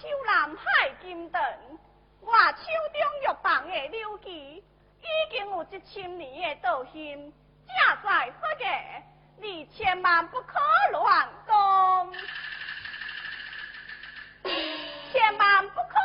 手南海金盾，我手中玉棒的柳枝，已经有一千年的道心。正在发热，你千万不可乱动，千万不可。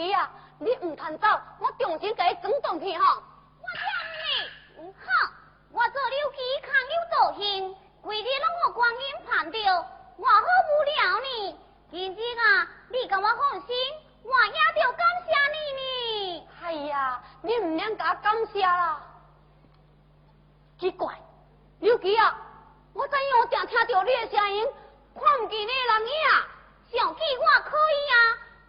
弟啊，你唔肯走，我重新给你整顿去吼。我讲你，唔好，我做了皮康又做兴，规日拢我观音盘着，我好无聊呢。今日啊，你跟我放心，我也要感谢你呢。哎呀，你唔能甲感谢啦。奇怪，刘吉啊，我怎样定听到你的声音，看唔见你人影，想起我可以啊。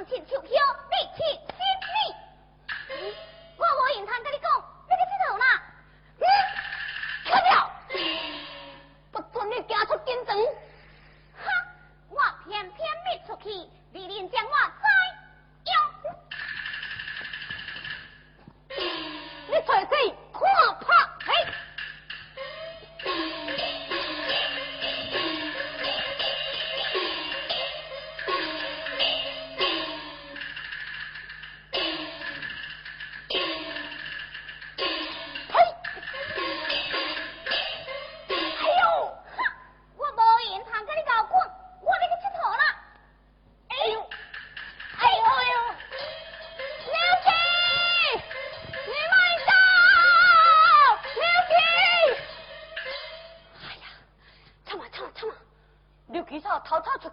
你去死？我无跟你讲，你佚佗？不准你走出。我偏偏没出去，你连将我知？哟，你嘴嘴可怕嘿！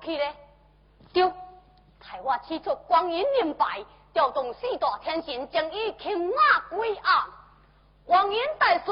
去呢？对，待我起出光阴明白，调动四大天神，将伊擒拿归案。王英大师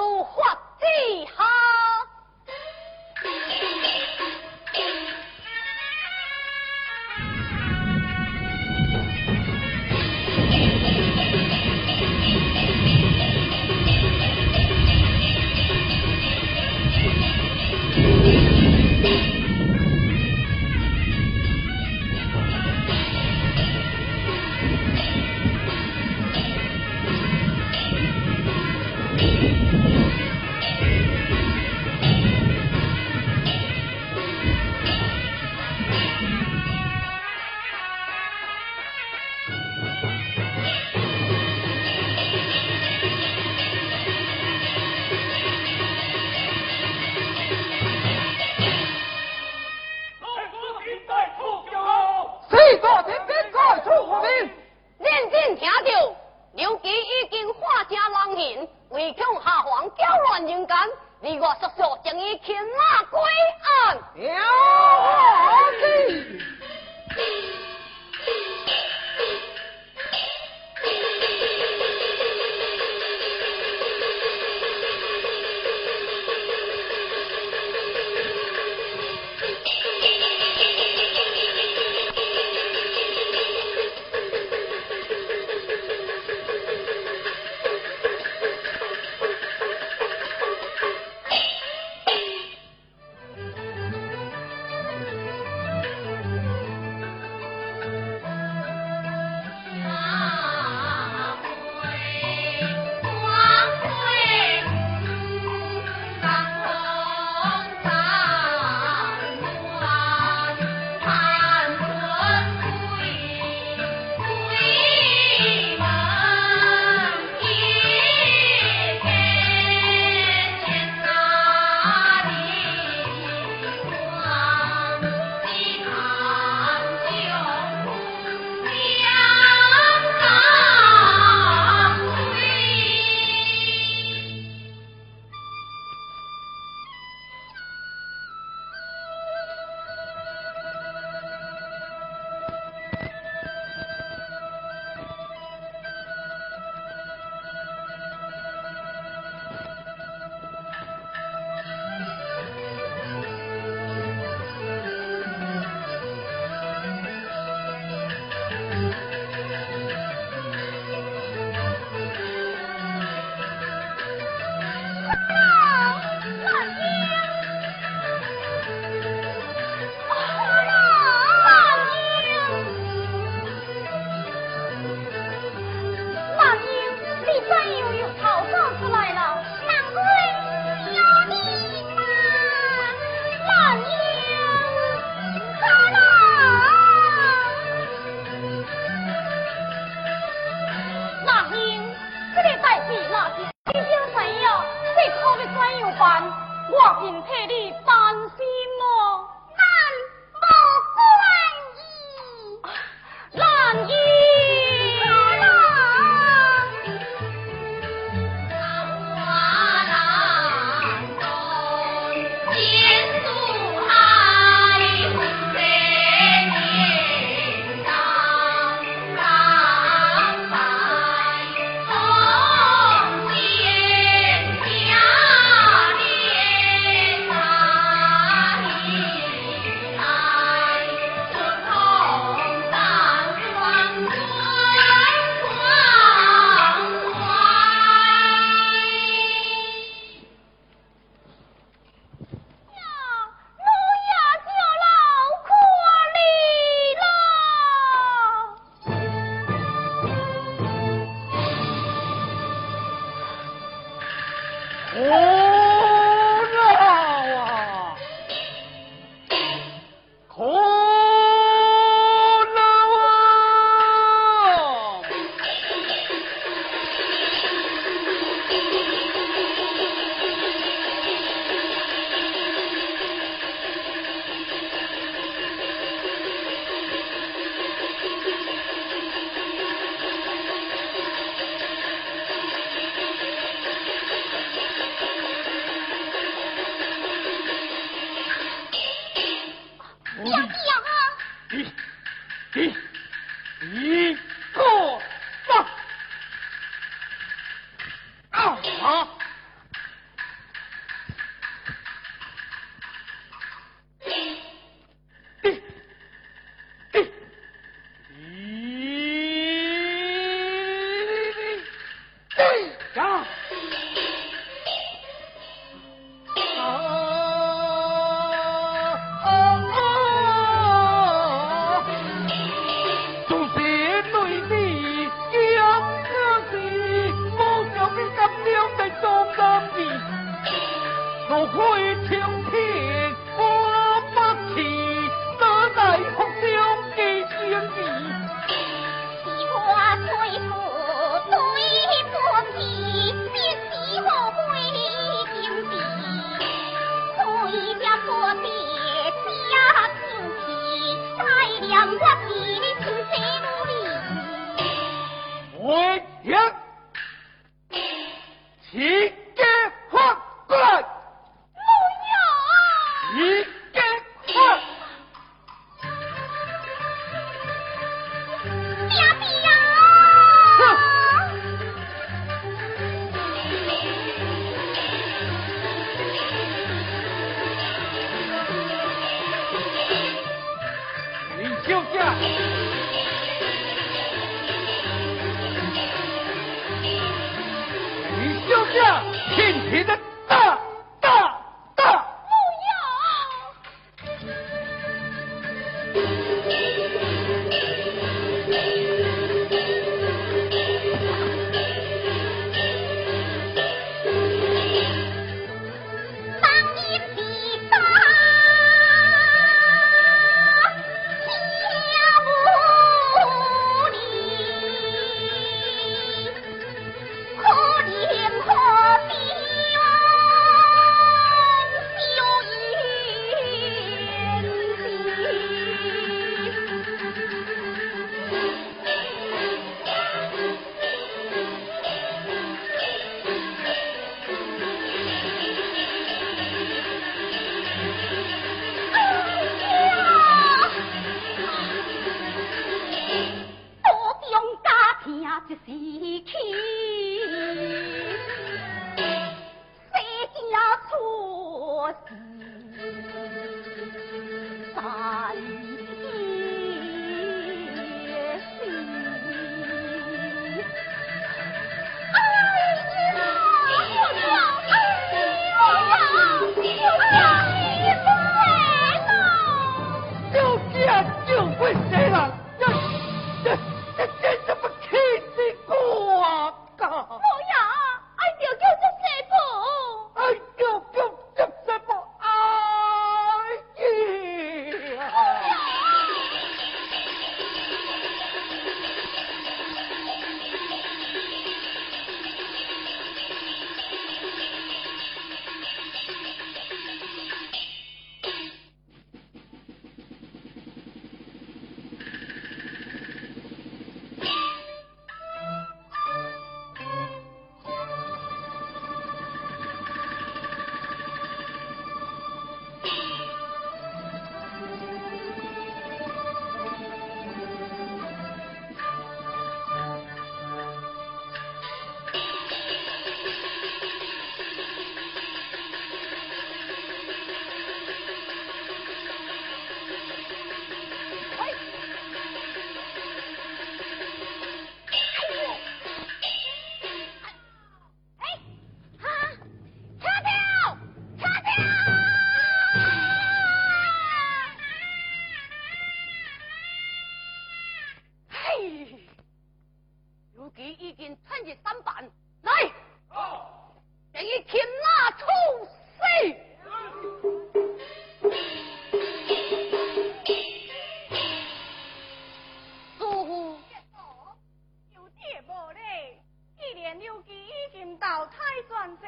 太专制，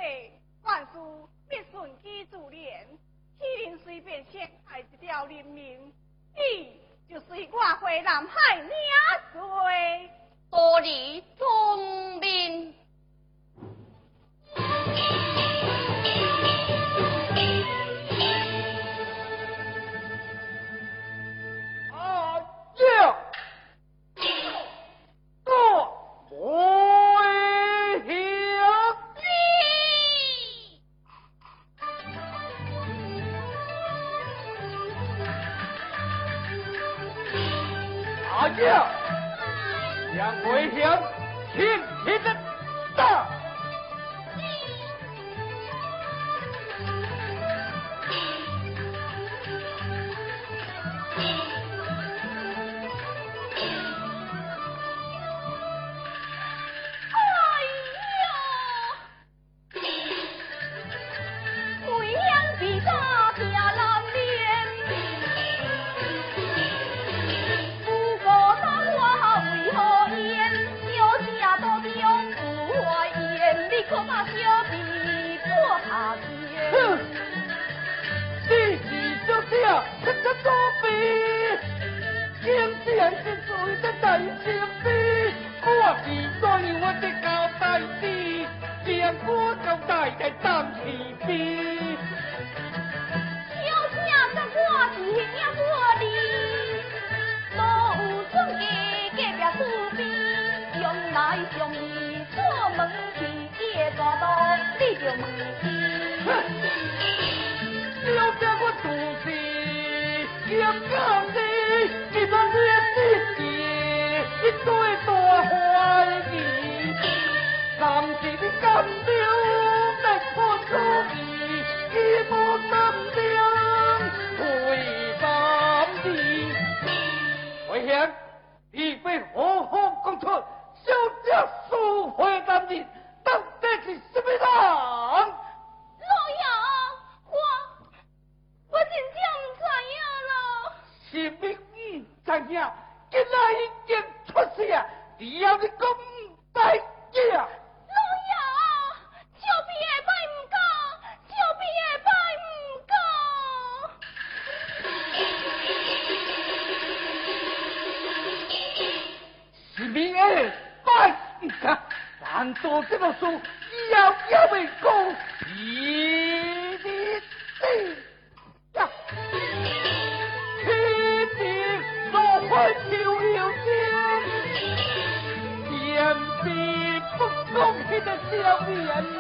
万事必顺其自然。岂能随便陷害一条人命？你就随我回南海领罪，多礼宗明。这种的子，我比多我的高大的，连我高大的当起兵。小像这过年呀过的，老总给给别苦逼，用来用你做门亲也做到你就问亲。望是你金雕的破竹儿，一抹金香为心意。回香，你非好好讲出，小姐素回金钱，到底是什么人？老爷，我我真正唔知影咯。是咪唔知影？今仔已经出事啊！只要你讲唔知影。一二三你看咱做这么说要要为公一定呀天地落欢笑了天地不公平的消灭。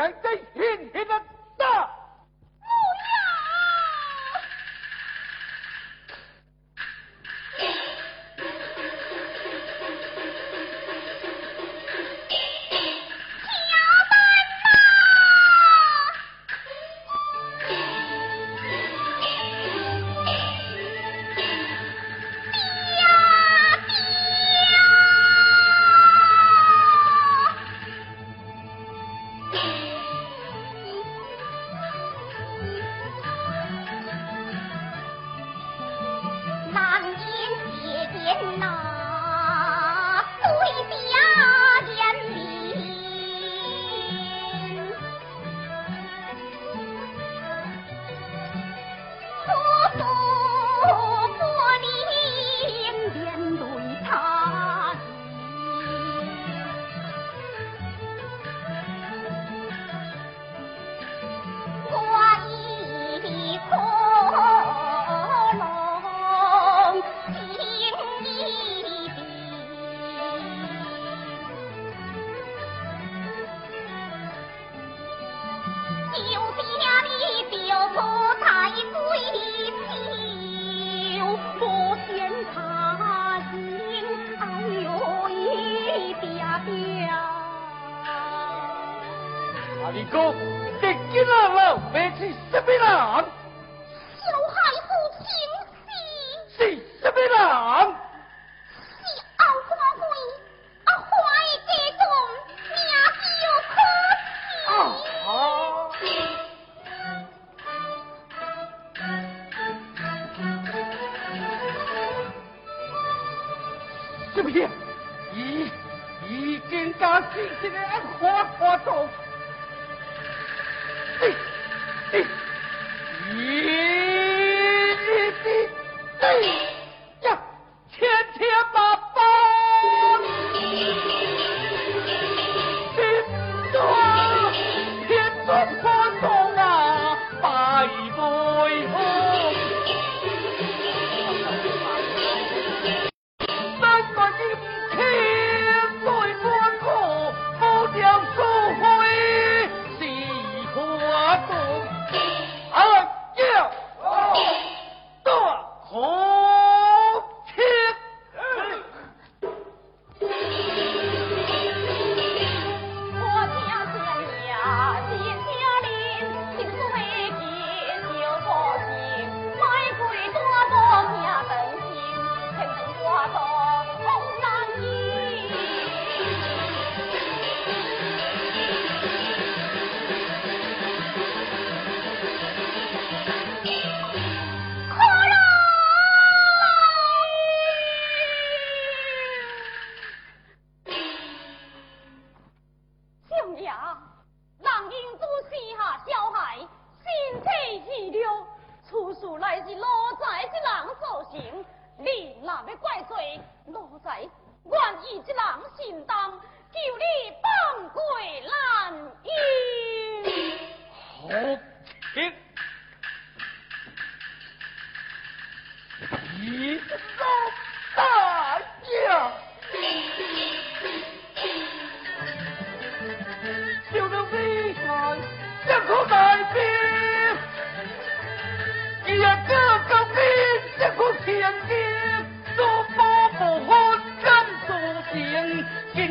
ain't they?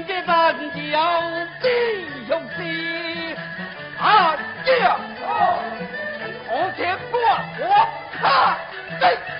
这班只有英雄子，阿张，我请官我杀你。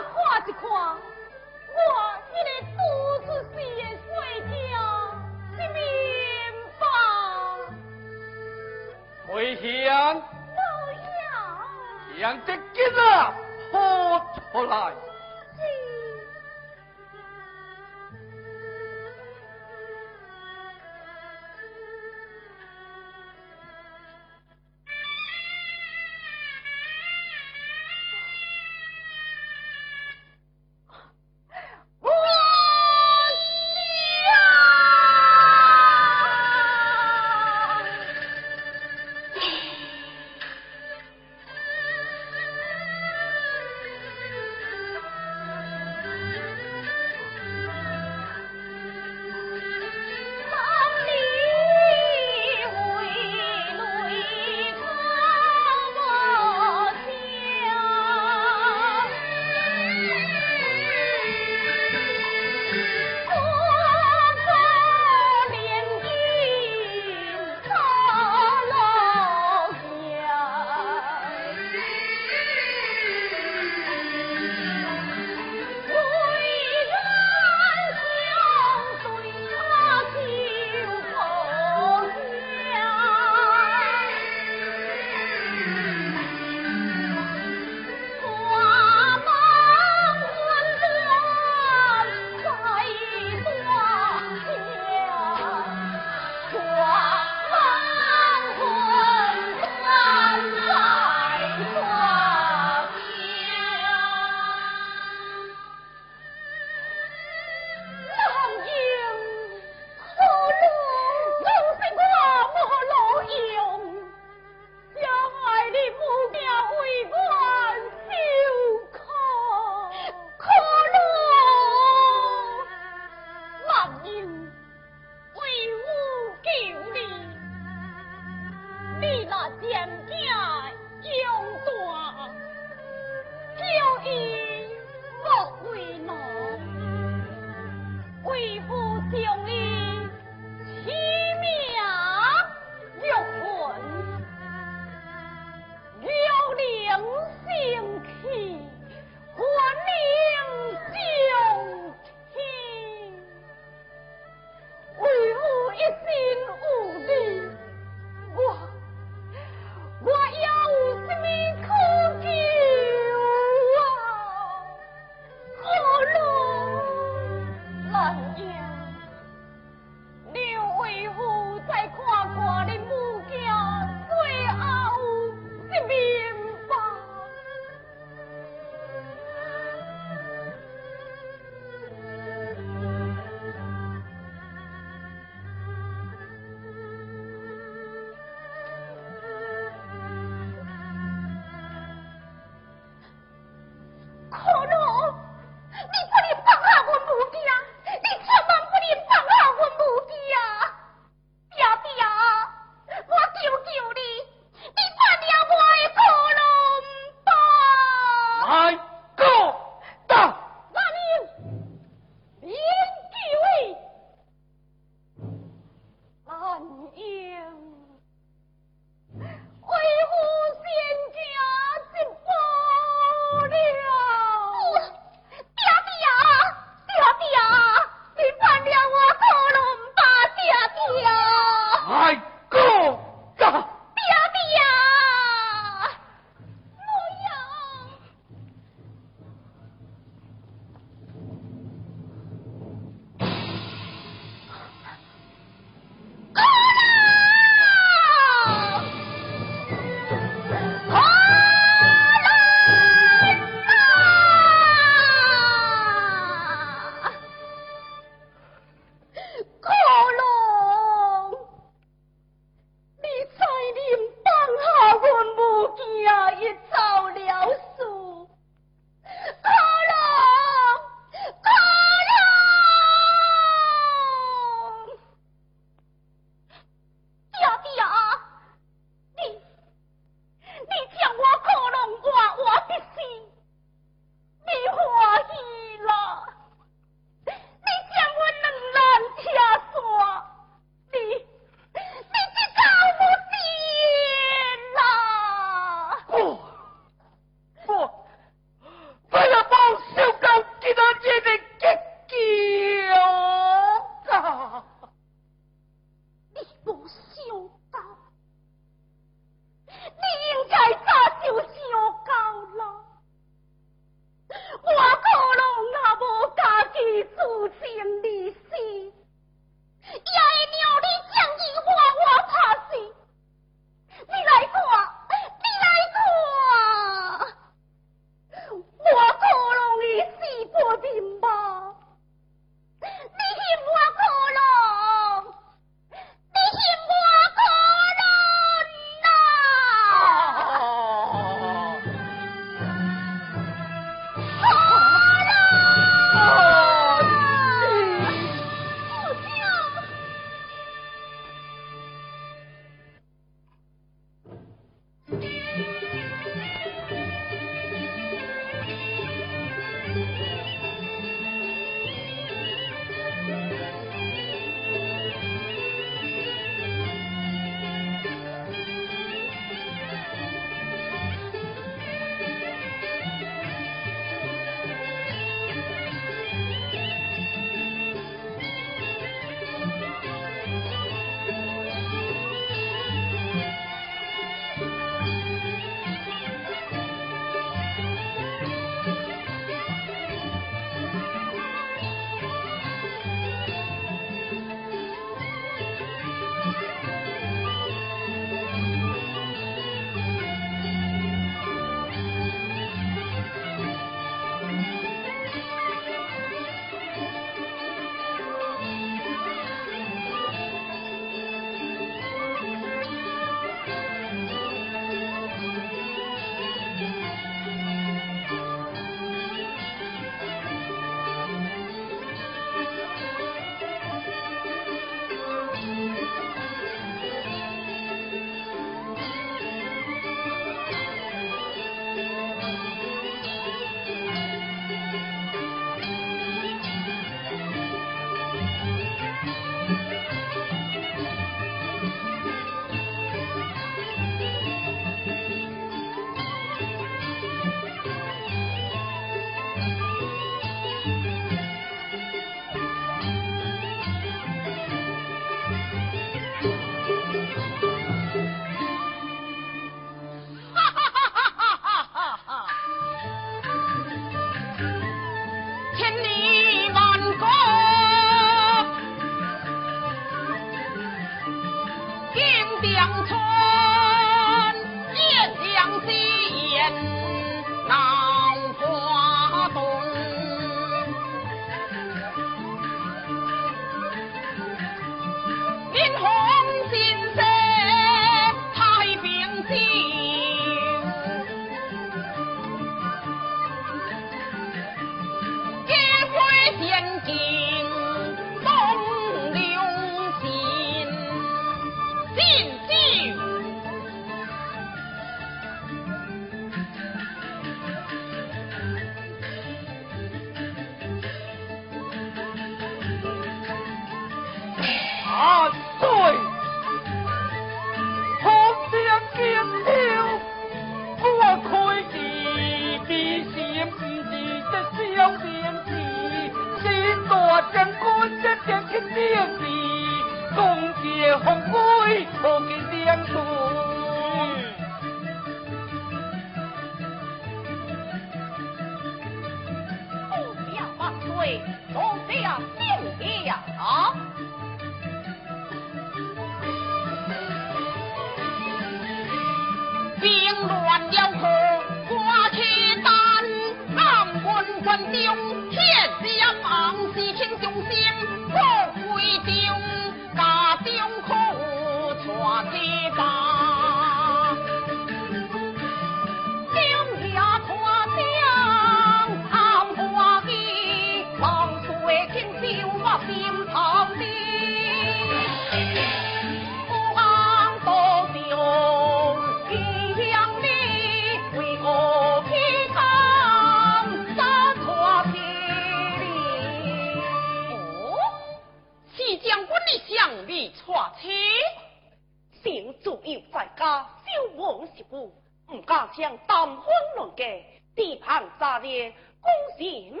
将丹荒乱改，地盘扎乱，攻陷命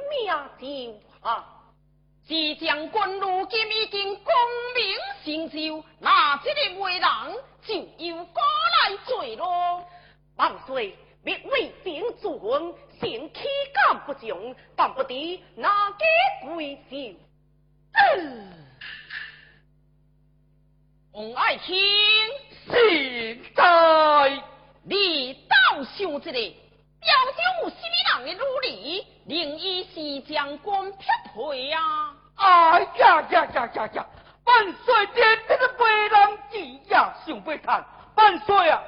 就啊！即将军如今已经功名成就，那这个为人就由我来做咯。万岁，别为兵助阵，先气感不强，但不敌那个贵嗯。王爱卿，现在你。好想一个，表中有什米人的努力，令伊是将官匹配啊！哎呀呀呀呀呀！万岁天天的白人子呀，想贝贪，万岁啊！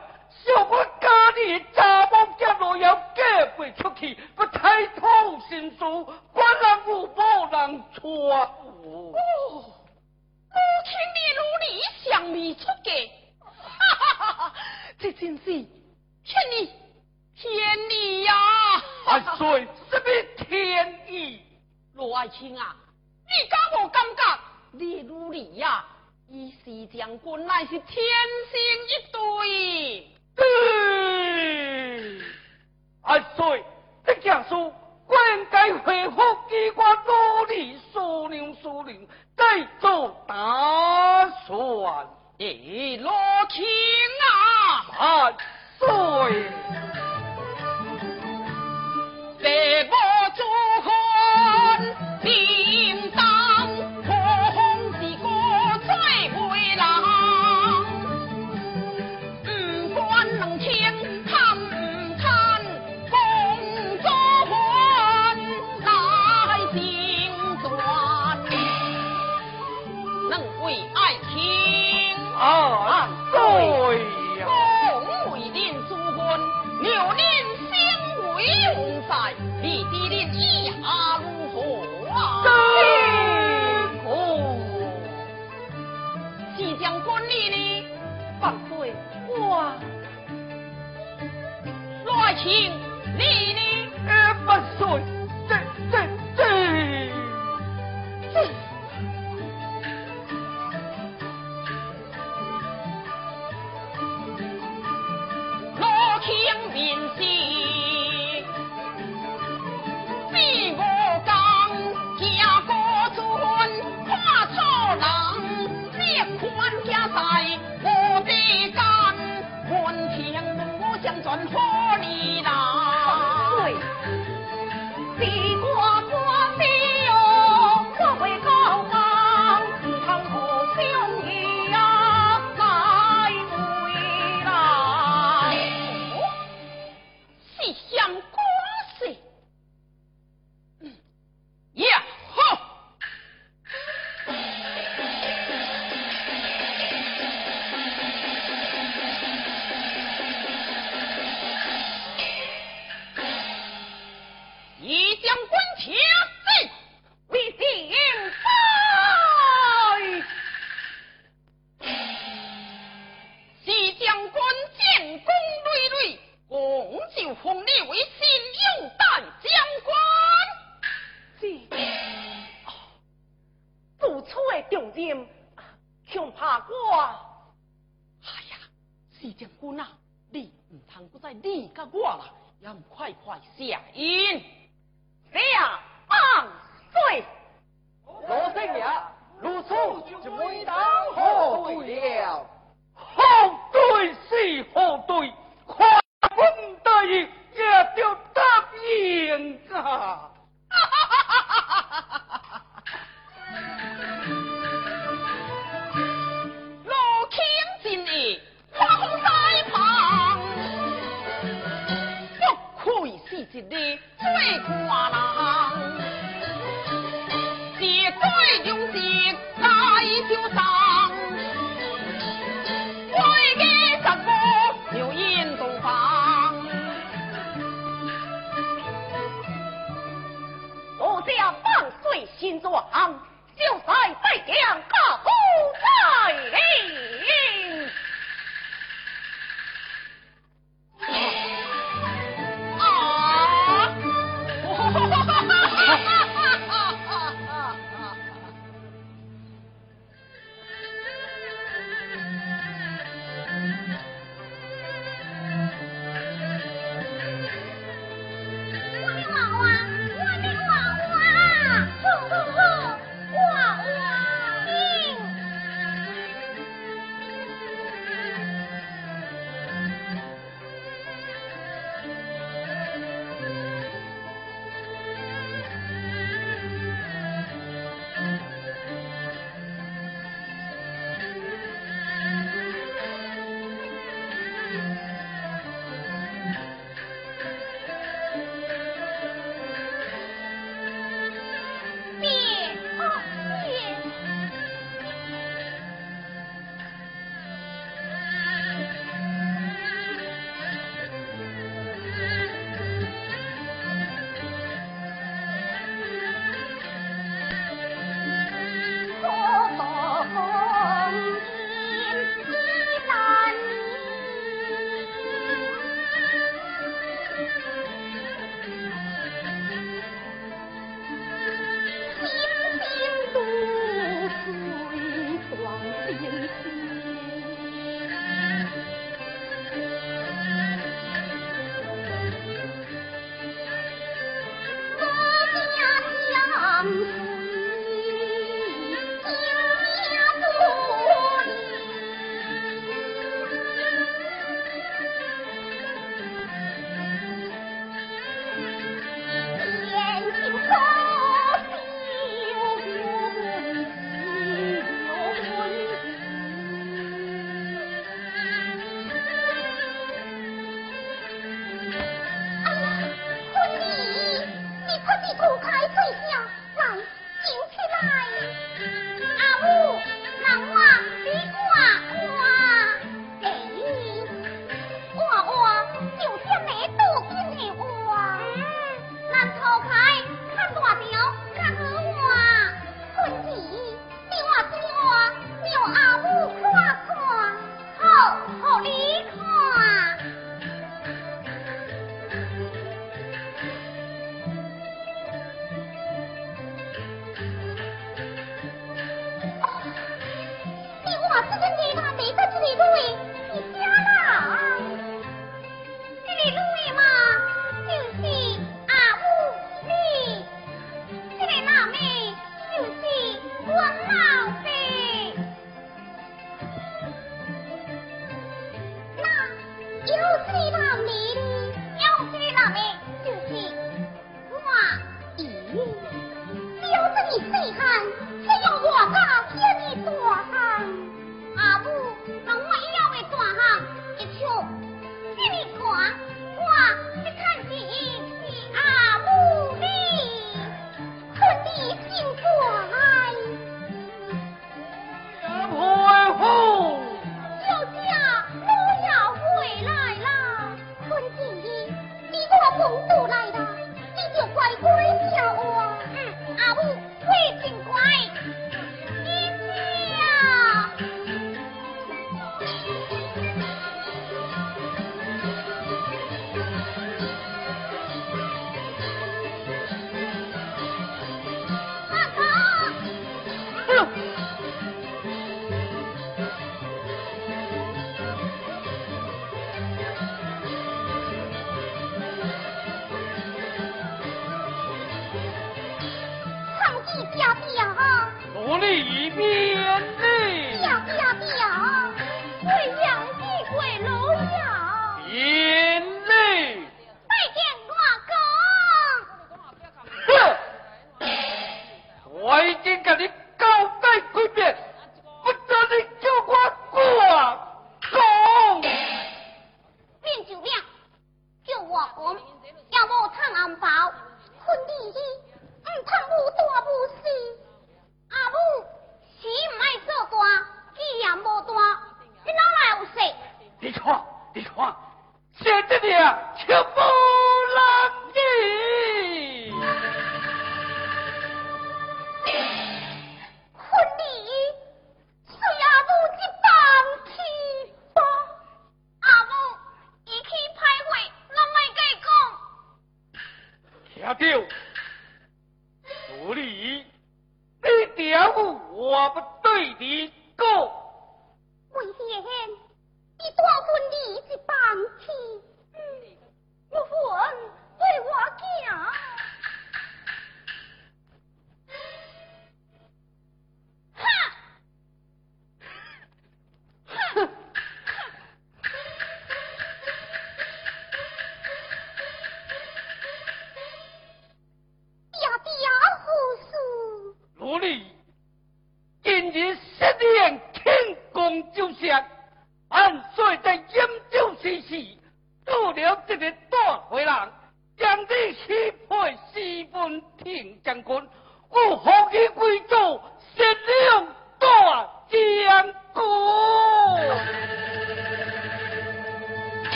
想我家里查某结落要嫁不出去，不太操心事，管人有无人娶误。哦，母亲的想未出嫁，哈哈哈，这真是。天意，天意呀、啊！万岁，什么天意？罗爱卿啊，你敢我感觉？你努力呀，以西将军乃是天生一对。对，万岁，这件事不应该回复机关努力苏宁苏宁再做打算。哎，罗卿啊！啊罪被我祖宗定打 team 重任，恐怕我。哎呀，四将姑啊，你唔通再离甲我啦，要快快下应。是，万岁。罗生爷，如此就未当何队了？何队是何队？狂风得也就答应啊！一哭二